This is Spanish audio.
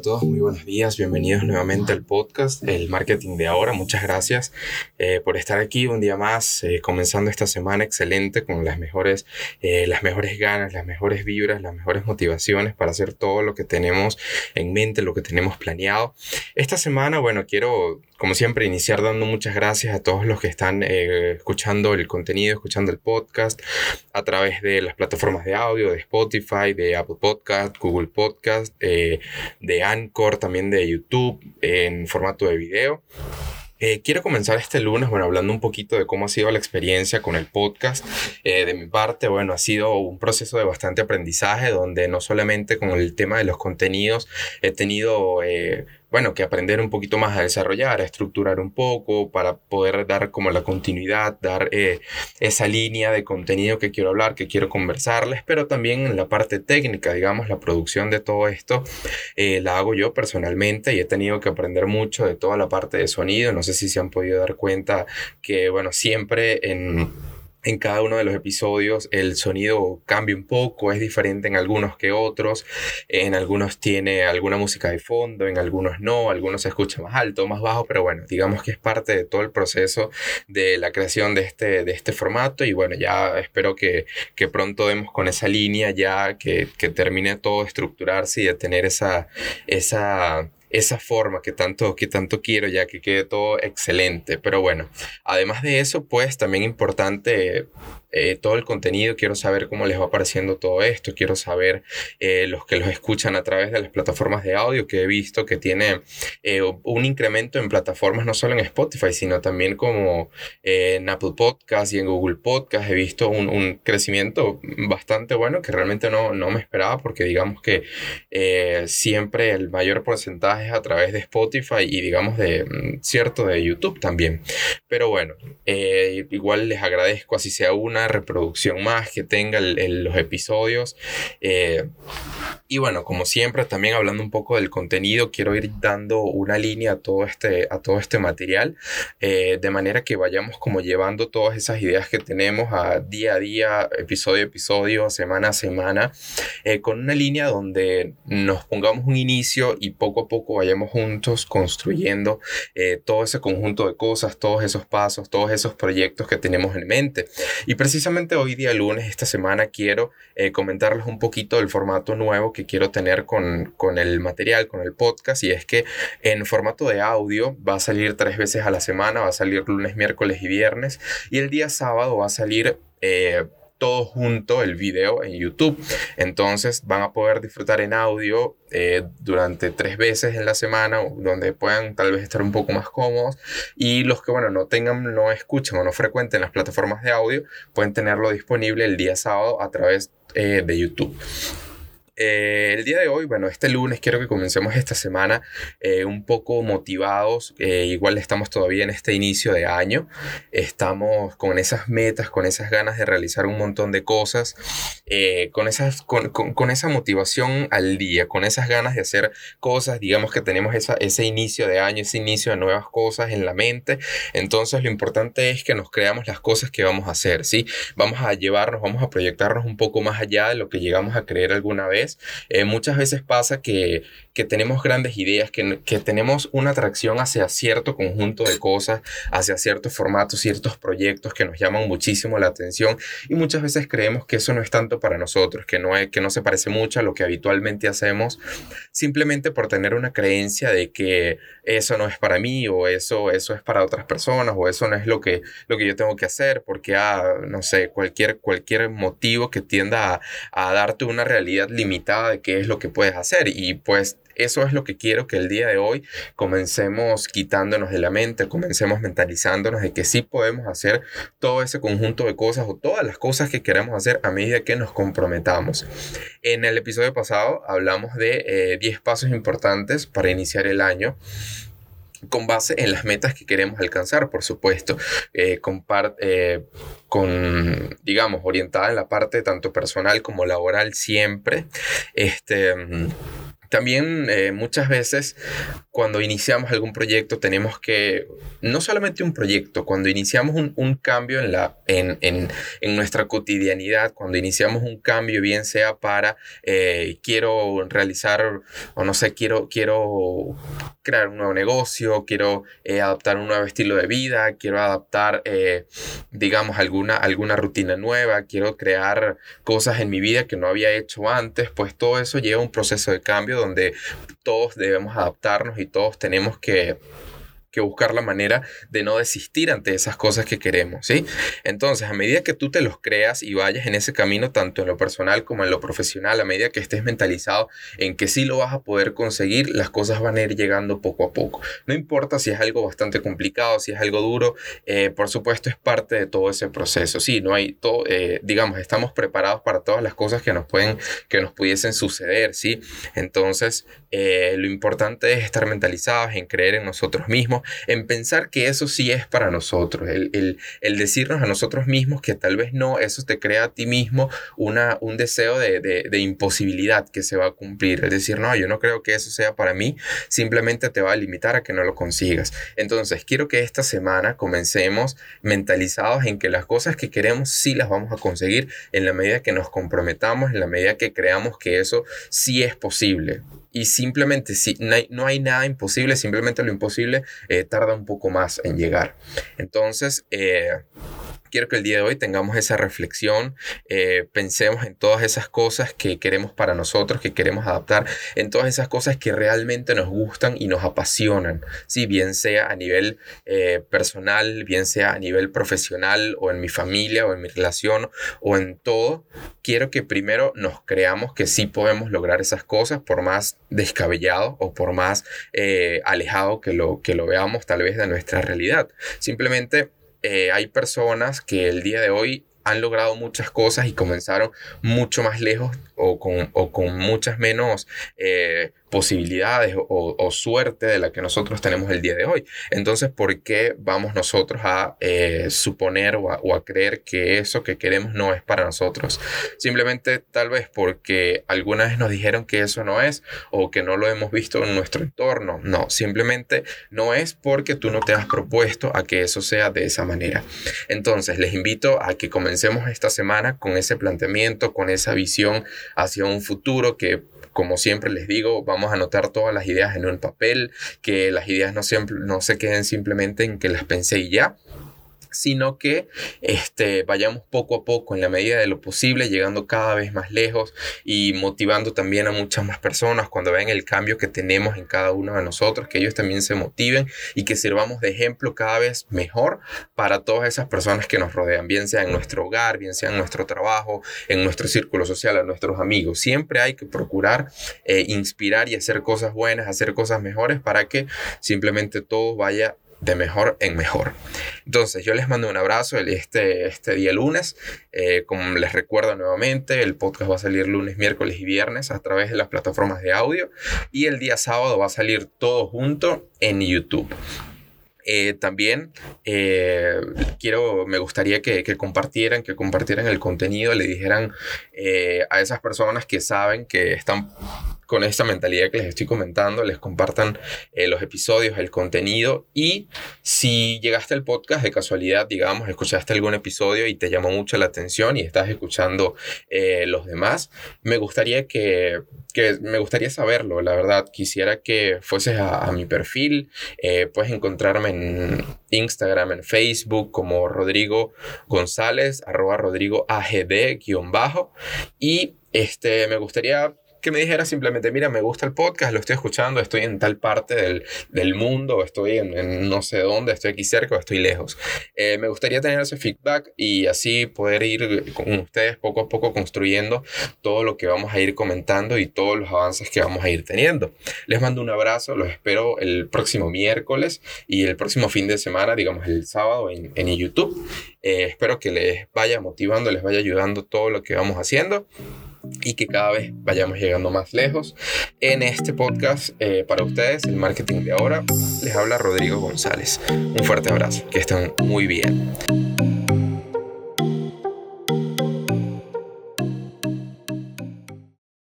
todos, muy buenos días, bienvenidos nuevamente al podcast El Marketing de Ahora. Muchas gracias eh, por estar aquí un día más, eh, comenzando esta semana excelente con las mejores, eh, las mejores ganas, las mejores vibras, las mejores motivaciones para hacer todo lo que tenemos en mente, lo que tenemos planeado. Esta semana, bueno, quiero como siempre, iniciar dando muchas gracias a todos los que están escuchando el contenido, escuchando el podcast a través de las plataformas de audio, de Spotify, de Apple Podcast, Google Podcast, de Anchor, también de YouTube en formato de video. Eh, quiero comenzar este lunes, bueno, hablando un poquito de cómo ha sido la experiencia con el podcast. Eh, de mi parte, bueno, ha sido un proceso de bastante aprendizaje donde no solamente con el tema de los contenidos he tenido eh, bueno, que aprender un poquito más a desarrollar, a estructurar un poco para poder dar como la continuidad, dar eh, esa línea de contenido que quiero hablar, que quiero conversarles, pero también en la parte técnica, digamos, la producción de todo esto, eh, la hago yo personalmente y he tenido que aprender mucho de toda la parte de sonido. No sé si se han podido dar cuenta que, bueno, siempre en en cada uno de los episodios el sonido cambia un poco, es diferente en algunos que otros, en algunos tiene alguna música de fondo, en algunos no, algunos se escucha más alto, más bajo, pero bueno, digamos que es parte de todo el proceso de la creación de este, de este formato. Y bueno, ya espero que, que pronto demos con esa línea ya que, que termine todo de estructurarse y de tener esa, esa esa forma que tanto, que tanto quiero, ya que quede todo excelente. Pero bueno, además de eso, pues también importante eh, todo el contenido, quiero saber cómo les va apareciendo todo esto, quiero saber eh, los que los escuchan a través de las plataformas de audio, que he visto que tiene eh, un incremento en plataformas no solo en Spotify, sino también como en Apple Podcast y en Google Podcast. He visto un, un crecimiento bastante bueno que realmente no, no me esperaba porque digamos que siempre el mayor porcentaje es a través de Spotify y digamos de mm, cierto de YouTube también. Pero bueno, igual les agradezco así sea una reproducción más que tenga los episodios. Eh, y bueno, como siempre, también hablando un poco del contenido, quiero ir dando una línea a todo este, a todo este material, eh, de manera que vayamos como llevando todas esas ideas que tenemos a día a día, episodio a episodio, semana a semana, eh, con una línea donde nos pongamos un inicio y poco a poco vayamos juntos construyendo todo ese conjunto de cosas, todos esos pasos, todos esos proyectos que tenemos en mente. Y precisamente hoy día lunes, esta semana, quiero eh, comentarles un poquito del formato nuevo que quiero tener con, con, el material, con el podcast, y es que en formato de audio va a salir tres veces a la semana, va a salir lunes, miércoles y viernes, y el día sábado va a salir... Eh, todo junto el video en YouTube. Entonces van a poder disfrutar en audio eh, durante tres veces en la semana, donde puedan tal vez estar un poco más cómodos. Y los que, bueno, no tengan, no escuchen o no frecuenten las plataformas de audio, pueden tenerlo disponible el día sábado a través eh, de YouTube. Eh, el día de hoy, bueno, este lunes quiero que comencemos esta semana eh, un poco motivados. Eh, igual estamos todavía en este inicio de año. Estamos con esas metas, con esas ganas de realizar un montón de cosas, con, esas, con, con, esa motivación al día, con esas ganas de hacer cosas. Digamos que tenemos esa, ese inicio de año, ese inicio de nuevas cosas en la mente. Entonces lo importante es que nos creamos las cosas que vamos a hacer, ¿sí? Vamos a llevarnos, vamos a proyectarnos un poco más allá de lo que llegamos a creer alguna vez eh, muchas veces pasa que, que tenemos grandes ideas, que, que, tenemos una atracción hacia cierto conjunto de cosas, hacia ciertos formatos, ciertos proyectos que nos llaman muchísimo la atención y muchas veces creemos que eso no es tanto para nosotros, que no, es, que no se parece mucho a lo que habitualmente hacemos, simplemente por tener una creencia de que eso no es para mí o eso, eso es para otras personas o eso no es lo que, lo que yo tengo que hacer porque, ah, no sé, cualquier, cualquier motivo que tienda a, a darte una realidad limitada de qué es lo que puedes hacer y pues eso es lo que quiero que el día de hoy comencemos quitándonos de la mente, comencemos mentalizándonos de que sí podemos hacer todo ese conjunto de cosas o todas las cosas que queremos hacer a medida que nos comprometamos. En el episodio pasado hablamos de 10 eh, pasos importantes para iniciar el año con base en las metas que queremos alcanzar, por supuesto, eh, con, eh, con, digamos, orientada en la parte tanto personal como laboral siempre. Este también eh, muchas veces cuando iniciamos algún proyecto tenemos que, no solamente un proyecto, cuando iniciamos un, un cambio en, la, en, en, en, nuestra cotidianidad, cuando iniciamos un cambio, bien sea para, eh, quiero realizar, o no sé, quiero, quiero crear un nuevo negocio, quiero eh, adaptar un nuevo estilo de vida, quiero adaptar, digamos, alguna, alguna rutina nueva, quiero crear cosas en mi vida que no había hecho antes, pues todo eso lleva un proceso de cambio donde todos debemos adaptarnos y todos tenemos que que buscar la manera de no desistir ante esas cosas que queremos, ¿sí? Entonces, a medida que tú te los creas y vayas en ese camino, tanto en lo personal como en lo profesional, a medida que estés mentalizado en que sí lo vas a poder conseguir, las cosas van a ir llegando poco a poco. No importa si es algo bastante complicado, si es algo duro, eh, por supuesto es parte de todo ese proceso. Sí, no hay todo, eh, digamos, estamos preparados para todas las cosas que nos pueden, que nos pudiesen suceder, ¿sí? Entonces, eh, lo importante es estar mentalizados en creer en nosotros mismos en pensar que eso sí es para nosotros, el, decirnos a nosotros mismos que tal vez no, eso te crea a ti mismo una, un deseo de, imposibilidad que se va a cumplir, es decir, no, yo no creo que eso sea para mí, simplemente te va a limitar a que no lo consigas. Entonces, quiero que esta semana comencemos mentalizados en que las cosas que queremos sí las vamos a conseguir en la medida que nos comprometamos, en la medida que creamos que eso sí es posible y simplemente si no hay, nada imposible, simplemente lo imposible eh, tarda un poco más en llegar. Entonces, eh, quiero que el día de hoy tengamos esa reflexión, eh, pensemos en todas esas cosas que queremos para nosotros, que queremos adaptar, en todas esas cosas que realmente nos gustan y nos apasionan, si bien sea a nivel eh, personal, bien sea a nivel profesional o en mi familia o en mi relación o en todo, quiero que primero nos creamos que sí podemos lograr esas cosas por más descabellado o por más eh, alejado que lo, que lo veamos tal vez de nuestra realidad. Simplemente eh, hay personas que el día de hoy han logrado muchas cosas y comenzaron mucho más lejos o con, o con muchas menos eh, posibilidades o, suerte de la que nosotros tenemos el día de hoy. Entonces, ¿por qué vamos nosotros a eh, suponer o a, creer que eso que queremos no es para nosotros? Simplemente tal vez porque alguna vez nos dijeron que eso no es o que no lo hemos visto en nuestro entorno. No, simplemente no es porque tú no te has propuesto a que eso sea de esa manera. Entonces, les invito a que comencemos esta semana con ese planteamiento, con esa visión hacia un futuro que como siempre les digo, vamos a anotar todas las ideas en un papel, que las ideas no, siempre, no se queden simplemente en que las pensé y ya, sino que este, vayamos poco a poco en la medida de lo posible, llegando cada vez más lejos y motivando también a muchas más personas cuando vean el cambio que tenemos en cada uno de nosotros, que ellos también se motiven y que sirvamos de ejemplo cada vez mejor para todas esas personas que nos rodean, bien sea en nuestro hogar, bien sea en nuestro trabajo, en nuestro círculo social, a nuestros amigos. Siempre hay que procurar eh, inspirar y hacer cosas buenas, hacer cosas mejores para que simplemente todo vaya de mejor en mejor. Entonces, yo les mando un abrazo este, este día lunes. Eh, como les recuerdo nuevamente, el podcast va a salir lunes, miércoles y viernes a través de las plataformas de audio. Y el día sábado va a salir todo junto en YouTube. Eh, también eh, quiero, me gustaría que, que, compartieran, que compartieran el contenido, le dijeran a esas personas que saben que están con esta mentalidad que les estoy comentando, les compartan eh, los episodios, el contenido. Y si llegaste al podcast de casualidad, digamos, escuchaste algún episodio y te llamó mucho la atención y estás escuchando eh, los demás, me gustaría que, que, me gustaría saberlo, la verdad, quisiera que fueses a, mi perfil, eh, puedes encontrarme en Instagram, en Facebook como Rodrigo González, arroba Rodrigo AGD guion bajo. Y este, me gustaría que me dijera simplemente, mira, me gusta el podcast, lo estoy escuchando, estoy en tal parte del, del mundo, estoy en, no sé dónde, estoy aquí cerca o estoy lejos. Eh, me gustaría tener ese feedback y así poder ir con ustedes poco a poco construyendo todo lo que vamos a ir comentando y todos los avances que vamos a ir teniendo. Les mando un abrazo, los espero el próximo miércoles y el próximo fin de semana, digamos el sábado en, en YouTube. Eh, espero que les vaya motivando, les vaya ayudando todo lo que vamos haciendo y que cada vez vayamos llegando más lejos. En este podcast eh, para ustedes, el marketing de ahora, les habla Rodrigo González. Un fuerte abrazo, que estén muy bien.